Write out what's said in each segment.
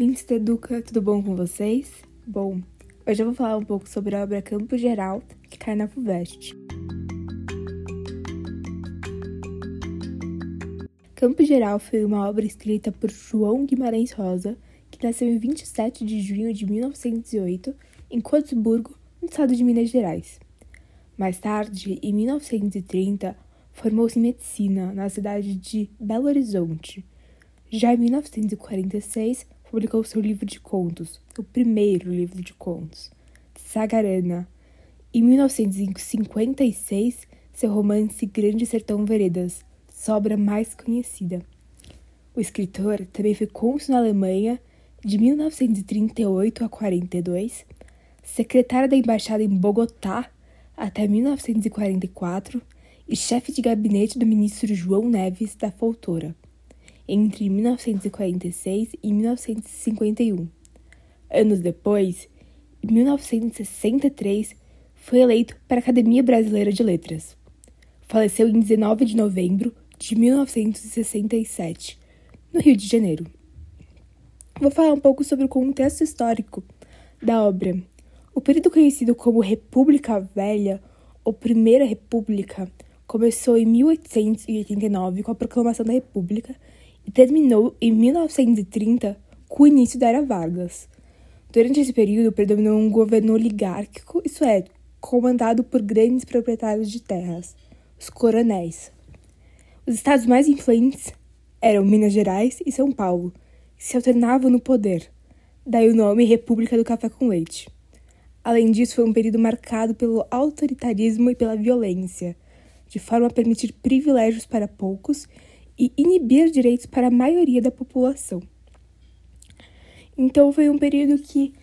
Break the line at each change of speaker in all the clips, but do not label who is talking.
Ouvintes da Educa, tudo bom com vocês? Bom, hoje eu vou falar um pouco sobre a obra Campo Geral, que cai na FUVEST. Campo Geral foi uma obra escrita por João Guimarães Rosa, que nasceu em 27 de junho de 1908, em Cotsburgo, no estado de Minas Gerais. Mais tarde, em 1930, formou-se em medicina na cidade de Belo Horizonte. Já em 1946, publicou seu livro de contos, o primeiro livro de contos, Sagarana. Em 1956, seu romance Grande Sertão Veredas, sua obra mais conhecida. O escritor também foi cônsul na Alemanha de 1938 a 42, secretário da embaixada em Bogotá até 1944 e chefe de gabinete do ministro João Neves da Foltora entre 1946 e 1951. Anos depois, em 1963, foi eleito para a Academia Brasileira de Letras. Faleceu em 19 de novembro de 1967, no Rio de Janeiro. Vou falar um pouco sobre o contexto histórico da obra. O período conhecido como República Velha, ou Primeira República, começou em 1889 com a proclamação da República e terminou em 1930 com o início da Era Vargas. Durante esse período predominou um governo oligárquico, isso é, comandado por grandes proprietários de terras, os coronéis. Os estados mais influentes eram Minas Gerais e São Paulo, que se alternavam no poder, daí o nome República do Café com Leite. Além disso, foi um período marcado pelo autoritarismo e pela violência, de forma a permitir privilégios para poucos e inibir direitos para a maioria da população. Então foi um período que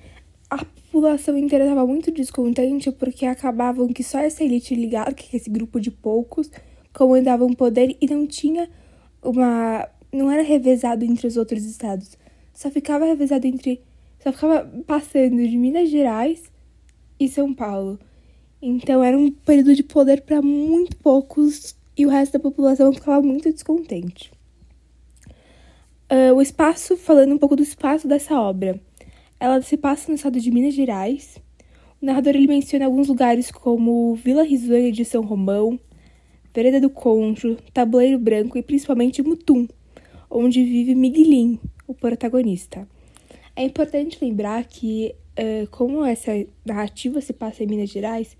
a população inteira estava muito descontente porque acabavam que só essa elite ligada, que esse grupo de poucos, comandavam o poder e não tinha uma. não era revezado entre os outros estados. Só ficava revezado entre. só ficava passando de Minas Gerais e São Paulo. Então era um período de poder para muito poucos e o resto da população ficava muito descontente. Uh, o espaço, falando um pouco do espaço dessa obra, ela se passa no estado de Minas Gerais. O narrador ele menciona alguns lugares como Vila Risonha de São Romão, Vereda do Conjo, Tabuleiro Branco e principalmente Mutum, onde vive Miguelin, o protagonista. É importante lembrar que, uh, como essa narrativa se passa em Minas Gerais,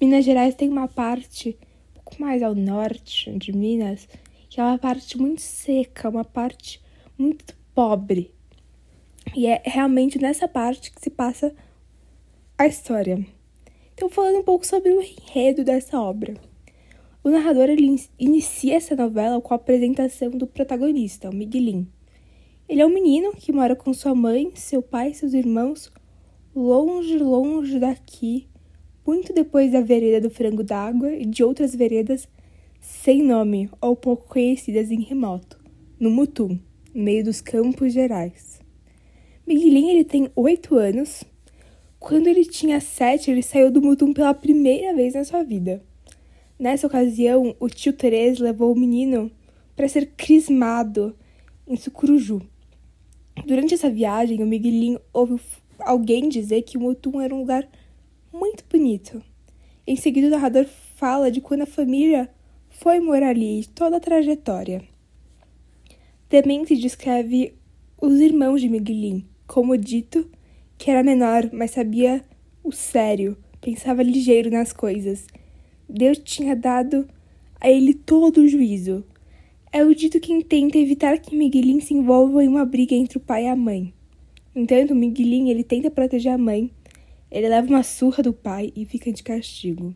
Minas Gerais tem uma parte pouco mais ao norte de Minas, que é uma parte muito seca, uma parte muito pobre. E é realmente nessa parte que se passa a história. Então, falando um pouco sobre o enredo dessa obra. O narrador ele inicia essa novela com a apresentação do protagonista, o Miguelin. Ele é um menino que mora com sua mãe, seu pai e seus irmãos, longe, longe daqui, muito depois da vereda do Frango d'Água e de outras veredas sem nome ou pouco conhecidas em remoto, no Mutum, no meio dos Campos Gerais. Miguelinho ele tem oito anos. Quando ele tinha sete, ele saiu do Mutum pela primeira vez na sua vida. Nessa ocasião, o tio Terez levou o menino para ser crismado em Sucuruju. Durante essa viagem, o Miguelinho ouviu alguém dizer que o Mutum era um lugar muito bonito. Em seguida, o narrador fala de quando a família foi morar ali, toda a trajetória. Também se descreve os irmãos de Miguelin, como dito, que era menor, mas sabia o sério, pensava ligeiro nas coisas. Deus tinha dado a ele todo o juízo. É o dito quem tenta evitar que Miguelin se envolva em uma briga entre o pai e a mãe. Entanto, Miguelin ele tenta proteger a mãe ele leva uma surra do pai e fica de castigo.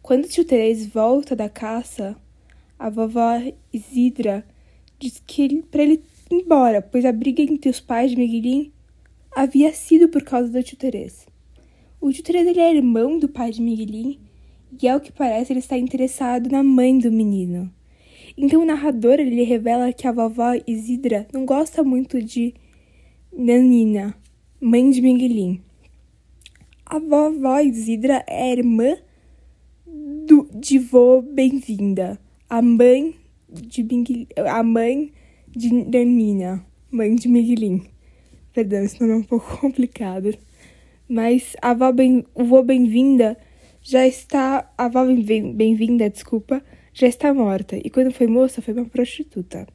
Quando tio Terez volta da caça, a vovó Isidra diz que para ele ir embora, pois a briga entre os pais de Miguelin havia sido por causa do tio Terez. O tio Terez ele é irmão do pai de Miguelin e, ao que parece, ele está interessado na mãe do menino. Então o narrador ele revela que a vovó Isidra não gosta muito de Nanina, mãe de Miguelin. A vovó Isidra é irmã do, de vô Bem-vinda, a mãe de a mãe de Nanina, mãe de Miguelin. Perdão, esse nome é um pouco complicado. Mas a avó bem, o vô bem-vinda já está. A avó bem-vinda, desculpa, já está morta. E quando foi moça, foi uma prostituta.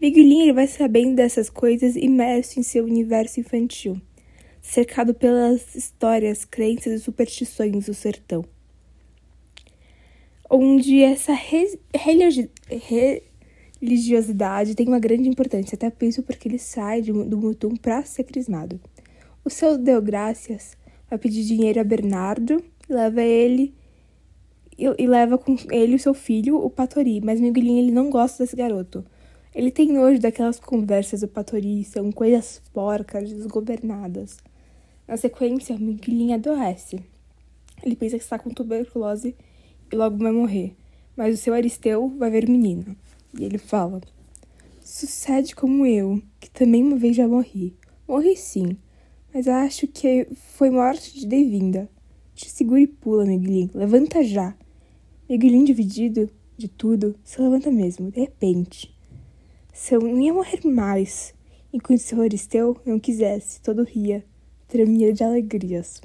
Miguelinho vai sabendo dessas coisas imerso em seu universo infantil, cercado pelas histórias, crenças e superstições do sertão. Onde essa re religiosidade tem uma grande importância, até penso porque ele sai do mutum para ser crismado. O seu Deogracias vai pedir dinheiro a Bernardo, leva ele e, e leva com ele o seu filho, o Patori, mas Miguelinho ele não gosta desse garoto. Ele tem nojo daquelas conversas do Patori, são coisas porcas, desgovernadas. Na sequência, Miguelinho adoece. Ele pensa que está com tuberculose e logo vai morrer. Mas o seu Aristeu vai ver o menino. E ele fala: Sucede como eu, que também uma vez já morri. Morri sim, mas acho que foi morte de devinda. Te segura e pula, Miguelinho. Levanta já. Miguelinho, dividido de tudo, se levanta mesmo, de repente. Se eu não ia morrer mais, enquanto seu Aristeu não quisesse, todo ria, tremia de alegrias.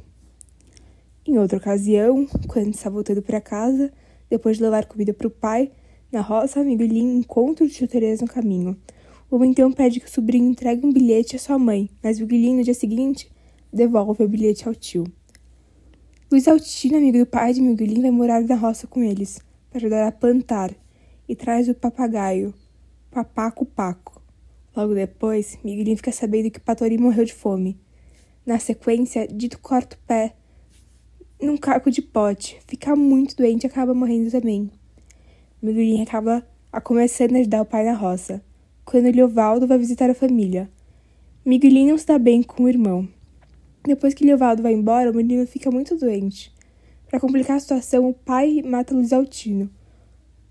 Em outra ocasião, quando está voltando para casa, depois de levar comida para o pai, na roça, Miguelinho encontra o tio Teresa no caminho. O então pede que o sobrinho entregue um bilhete à sua mãe, mas Miguelinho, no dia seguinte, devolve o bilhete ao tio. Luiz Altino, amigo do pai de Miguelinho, vai morar na roça com eles, para ajudar a plantar, e traz o papagaio, Papaco Paco. Logo depois, Miguelinho fica sabendo que Patori morreu de fome. Na sequência, Dito corta o pé num caco de pote, fica muito doente e acaba morrendo também. Miguelinho acaba a começando a ajudar o pai na roça, quando Liovaldo vai visitar a família. Miguelinho não está bem com o irmão. Depois que Liovaldo vai embora, o menino fica muito doente. Para complicar a situação, o pai mata Luiz Altino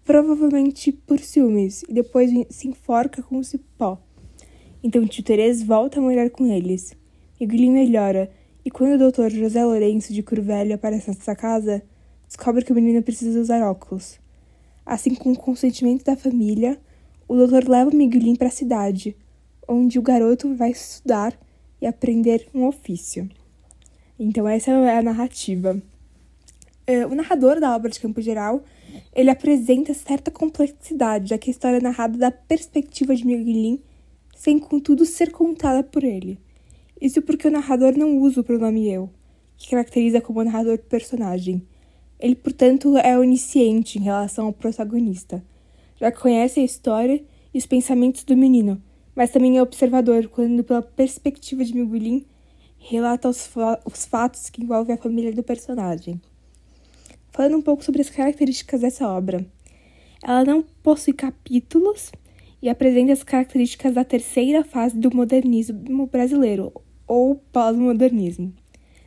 provavelmente por ciúmes, e depois se enforca com o cipó. Então tio Terez volta a morar com eles. Miguelinho melhora, e quando o doutor José Lourenço de Curvelho aparece nessa casa, descobre que o menino precisa usar óculos. Assim, com o consentimento da família, o doutor leva Miguelinho para a cidade, onde o garoto vai estudar e aprender um ofício. Então, essa é a narrativa. É, o narrador da obra de Campo Geral ele apresenta certa complexidade, já que a história é narrada da perspectiva de Miguelin, sem contudo ser contada por ele. Isso porque o narrador não usa o pronome eu, que caracteriza como narrador do personagem. Ele, portanto, é onisciente em relação ao protagonista. Já conhece a história e os pensamentos do menino, mas também é observador quando, pela perspectiva de Miguelin, relata os, fa os fatos que envolvem a família do personagem falando um pouco sobre as características dessa obra. Ela não possui capítulos e apresenta as características da terceira fase do modernismo brasileiro, ou pós-modernismo.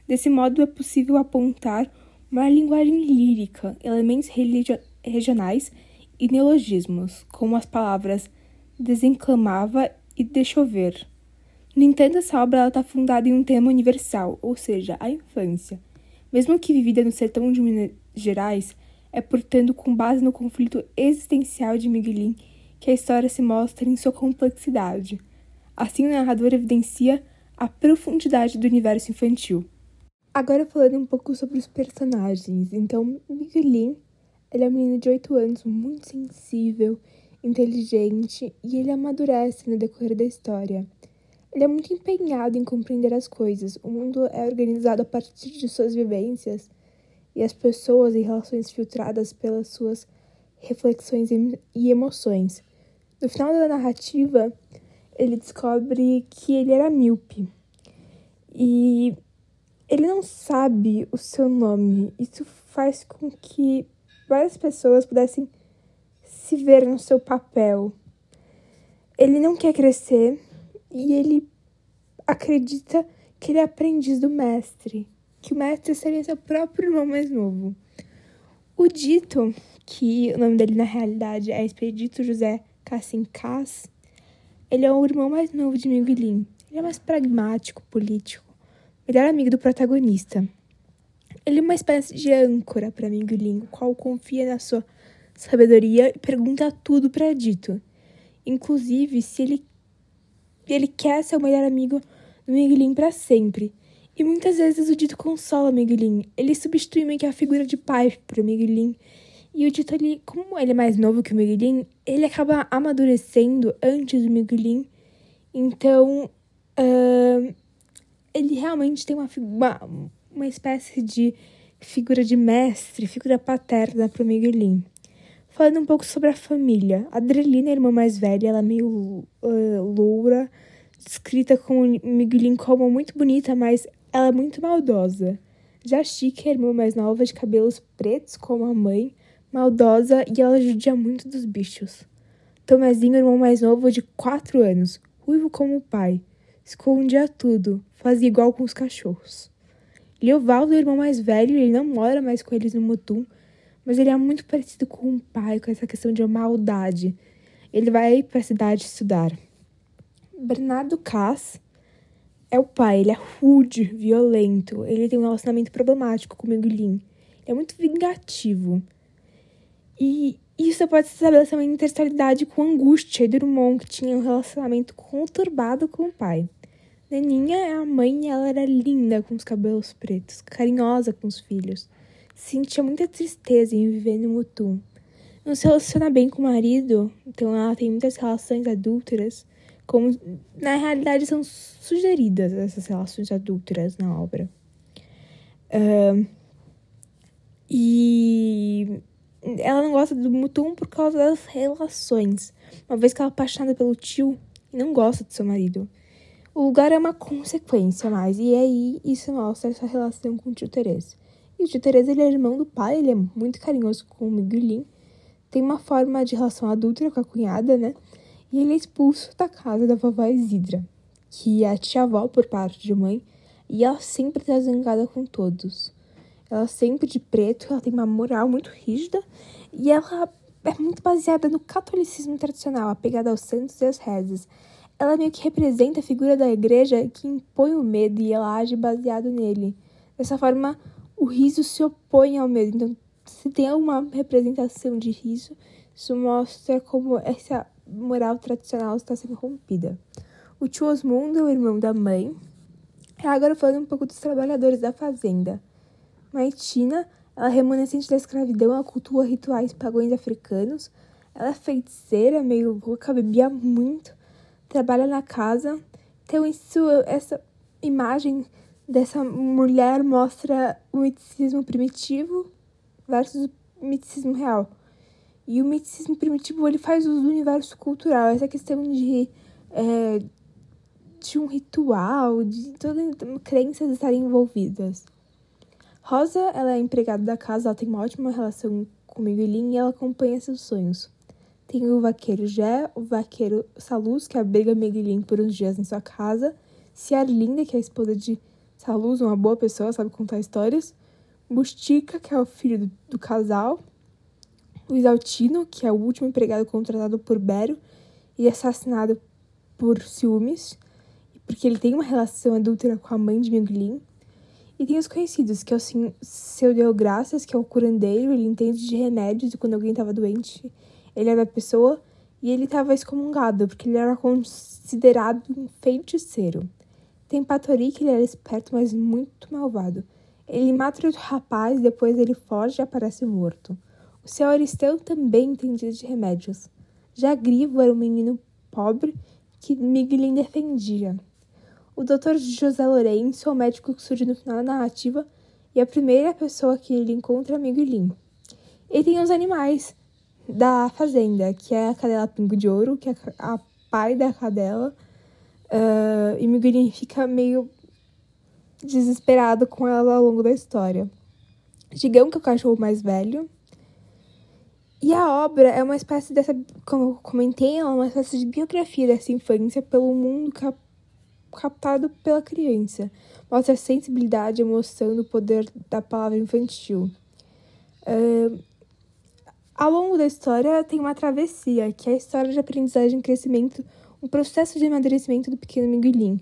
Desse modo, é possível apontar uma linguagem lírica, elementos regionais e neologismos, como as palavras desenclamava e deixou ver. No entanto, essa obra está fundada em um tema universal, ou seja, a infância. Mesmo que vivida no sertão de Minas Gerais, é portanto com base no conflito existencial de Miguelin que a história se mostra em sua complexidade. Assim, o narrador evidencia a profundidade do universo infantil. Agora falando um pouco sobre os personagens. Então, Miguelin, ele é um menino de 8 anos, muito sensível, inteligente, e ele amadurece no decorrer da história. Ele é muito empenhado em compreender as coisas. O mundo é organizado a partir de suas vivências e as pessoas em relações filtradas pelas suas reflexões e emoções. No final da narrativa, ele descobre que ele era míope e ele não sabe o seu nome. Isso faz com que várias pessoas pudessem se ver no seu papel. Ele não quer crescer e ele acredita que ele é aprendiz do mestre, que o mestre seria seu próprio irmão mais novo. O dito, que o nome dele na realidade é Expedito José Cassincás, ele é o irmão mais novo de Miguelin. Ele é mais pragmático, político, melhor amigo do protagonista. Ele é uma espécie de âncora para Miguelin, o qual confia na sua sabedoria e pergunta tudo para Dito. Inclusive, se ele ele quer ser o melhor amigo no Miguelin para sempre. E muitas vezes o Dito consola Miguelin. Ele substitui meio que a figura de pai para Miguelin. E o Dito ali, como ele é mais novo que o Miguelin, ele acaba amadurecendo antes do Miguelin. Então, uh, ele realmente tem uma, uma, uma espécie de figura de mestre, figura paterna para o Miguelin. Falando um pouco sobre a família. A Adrelina, a irmã mais velha, ela é meio uh, loura, descrita com Miguelin como muito bonita, mas ela é muito maldosa. Já Chica, a irmã mais nova, de cabelos pretos como a mãe, maldosa e ela judia muito dos bichos. Tomezinho, irmão mais novo, de 4 anos, ruivo como o pai, escondia tudo, fazia igual com os cachorros. Leovaldo, o irmão mais velho, ele não mora mais com eles no Mutum, mas ele é muito parecido com o pai, com essa questão de maldade. Ele vai para a cidade estudar. Bernardo Cass é o pai, ele é rude, violento, ele tem um relacionamento problemático com o Miguelin. Ele é muito vingativo. E isso pode se estabelecer uma interstellidade com Angústia e Drummond, que tinha um relacionamento conturbado com o pai. Neninha é a mãe e ela era linda com os cabelos pretos, carinhosa com os filhos sentia muita tristeza em viver no Mutum. Não se relaciona bem com o marido, então ela tem muitas relações adúlteras, como na realidade são sugeridas essas relações adúlteras na obra. Uh, e ela não gosta do Mutum por causa das relações, uma vez que ela é apaixonada pelo tio e não gosta do seu marido. O lugar é uma consequência mais, e aí isso mostra essa relação com o tio Teresa. E o tio Teresa, ele é irmão do pai, ele é muito carinhoso com o Miguelin. Tem uma forma de relação adulta com a cunhada, né? E ele é expulso da casa da vovó Isidra, que é a tia-avó por parte de mãe, e ela sempre tá zangada com todos. Ela sempre de preto, ela tem uma moral muito rígida, e ela é muito baseada no catolicismo tradicional, apegada aos santos e às rezas. Ela meio que representa a figura da igreja que impõe o medo e ela age baseado nele. Dessa forma, o riso se opõe ao medo. Então, se tem alguma representação de riso, isso mostra como essa moral tradicional está sendo rompida. O tio Osmundo é o irmão da mãe. Agora falando um pouco dos trabalhadores da fazenda. Maitina, ela é remanescente da escravidão, ela cultua rituais pagões africanos. Ela é feiticeira, meio louca, bebia muito, trabalha na casa. Então, isso, essa imagem dessa mulher mostra o miticismo primitivo versus o miticismo real. E o miticismo primitivo ele faz uso do universo cultural, essa questão de, é, de um ritual, de todas as crenças estarem envolvidas. Rosa, ela é empregada da casa, ela tem uma ótima relação com o Miguelin e ela acompanha seus sonhos. Tem o vaqueiro Jé, o vaqueiro Saluz, que abriga Miguelin por uns dias em sua casa, Ciarlinda, que é a esposa de Saluz, uma boa pessoa, sabe contar histórias. Bustica, que é o filho do, do casal. Luiz Altino, que é o último empregado contratado por Bero e assassinado por ciúmes, porque ele tem uma relação adúltera com a mãe de Miguelin. E tem os conhecidos, que é o seu Deograças, que é o curandeiro, ele entende de remédios e quando alguém estava doente, ele era a pessoa e ele estava excomungado, porque ele era considerado um feiticeiro. Tem Patori, que ele era esperto, mas muito malvado. Ele mata o rapaz, depois ele foge e aparece morto. O seu Aristeu também entendia de remédios. Já Grivo era um menino pobre que Miguelin defendia. O Dr. José Lourenço é o médico que surge no final da narrativa e a primeira pessoa que ele encontra é Miguelin. E tem os animais da fazenda, que é a cadela Pingo de Ouro, que é a pai da cadela, Uh, e Miguelin fica meio desesperado com ela ao longo da história. Gigão, que é o cachorro mais velho. E a obra é uma espécie dessa, como eu comentei, é uma espécie de biografia dessa infância pelo mundo cap captado pela criança. Mostra a sensibilidade, emoção do poder da palavra infantil. Uh, ao longo da história tem uma travessia, que é a história de aprendizagem e crescimento o processo de amadurecimento do pequeno Miguelin.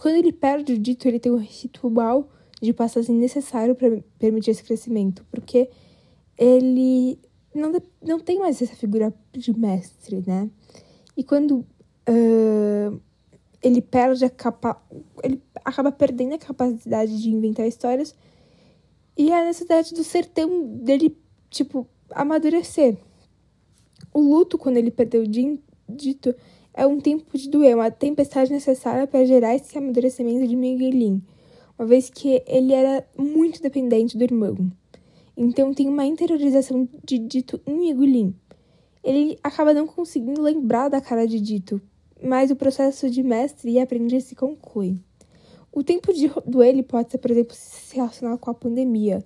Quando ele perde o dito, ele tem um ritual de passagem necessário para permitir esse crescimento, porque ele não, não tem mais essa figura de mestre, né? E quando uh, ele perde a capa ele acaba perdendo a capacidade de inventar histórias e a necessidade do sertão dele, tipo, amadurecer. O luto, quando ele perdeu o dito, é um tempo de doer, uma tempestade necessária para gerar esse amadurecimento de Miguelin, uma vez que ele era muito dependente do irmão. Então tem uma interiorização de Dito em Miguelin. Ele acaba não conseguindo lembrar da cara de Dito, mas o processo de mestre e aprendiz se conclui. O tempo de duelo pode ser, por exemplo, se relacionar com a pandemia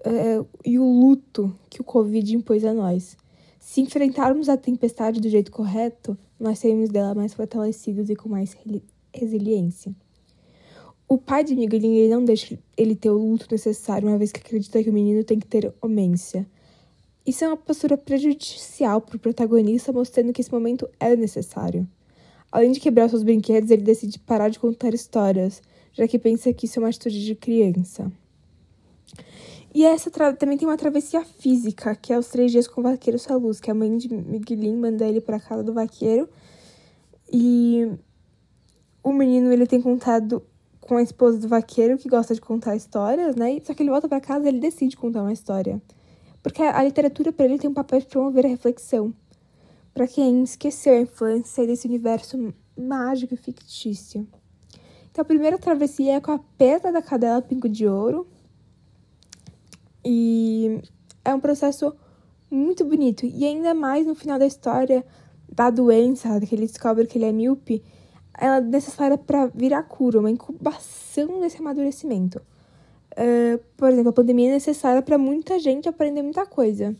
uh, e o luto que o Covid impôs a nós. Se enfrentarmos a tempestade do jeito correto, nós saímos dela mais fortalecidos e com mais resiliência. O pai de Miguelinho ele não deixa ele ter o luto necessário, uma vez que acredita que o menino tem que ter homência. Isso é uma postura prejudicial para o protagonista, mostrando que esse momento é necessário. Além de quebrar seus brinquedos, ele decide parar de contar histórias, já que pensa que isso é uma atitude de criança. E essa também tem uma travessia física, que é os três dias com o vaqueiro Saluz, que a mãe de Miguelin manda ele para casa do vaqueiro. E o menino ele tem contado com a esposa do vaqueiro, que gosta de contar histórias, né? Só que ele volta para casa e ele decide contar uma história. Porque a literatura para ele tem um papel de promover a reflexão. Para quem esqueceu a infância desse universo mágico e fictício. Então a primeira travessia é com a pedra da cadela Pingo de Ouro, e é um processo muito bonito. E ainda mais no final da história da doença, que ele descobre que ele é míope, ela é necessária para virar cura, uma incubação desse amadurecimento. Uh, por exemplo, a pandemia é necessária para muita gente aprender muita coisa.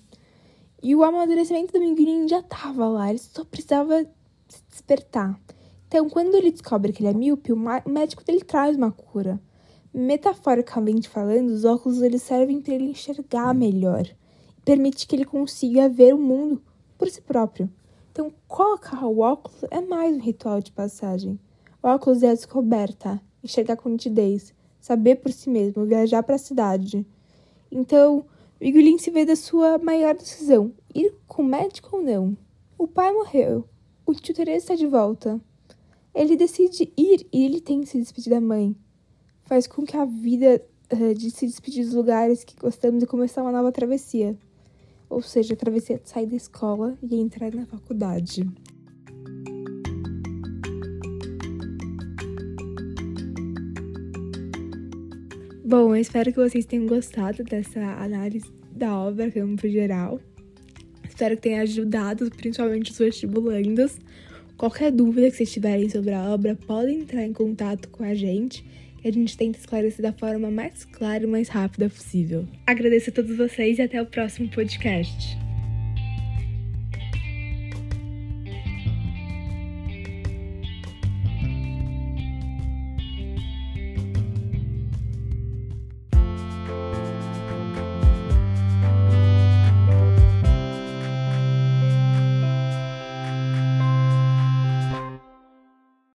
E o amadurecimento do Minguinho já estava lá, ele só precisava se despertar. Então, quando ele descobre que ele é míope, o médico dele traz uma cura. Metaforicamente falando, os óculos eles servem para ele enxergar melhor, permite que ele consiga ver o mundo por si próprio. Então, colocar o óculos é mais um ritual de passagem. O óculos é a descoberta, enxergar com nitidez, saber por si mesmo, viajar para a cidade. Então, Vigulin se vê da sua maior decisão: ir com o médico ou não. O pai morreu, o tio Teresa está de volta. Ele decide ir e ele tem que se despedir da mãe faz com que a vida uh, de se despedir dos lugares que gostamos e começar uma nova travessia. Ou seja, a travessia de sair da escola e entrar na faculdade. Bom, eu espero que vocês tenham gostado dessa análise da obra Campo Geral. Espero que tenha ajudado, principalmente os vestibulandos. Qualquer dúvida que vocês tiverem sobre a obra, podem entrar em contato com a gente e a gente tenta esclarecer da forma mais clara e mais rápida possível. Agradeço a todos vocês e até o próximo podcast.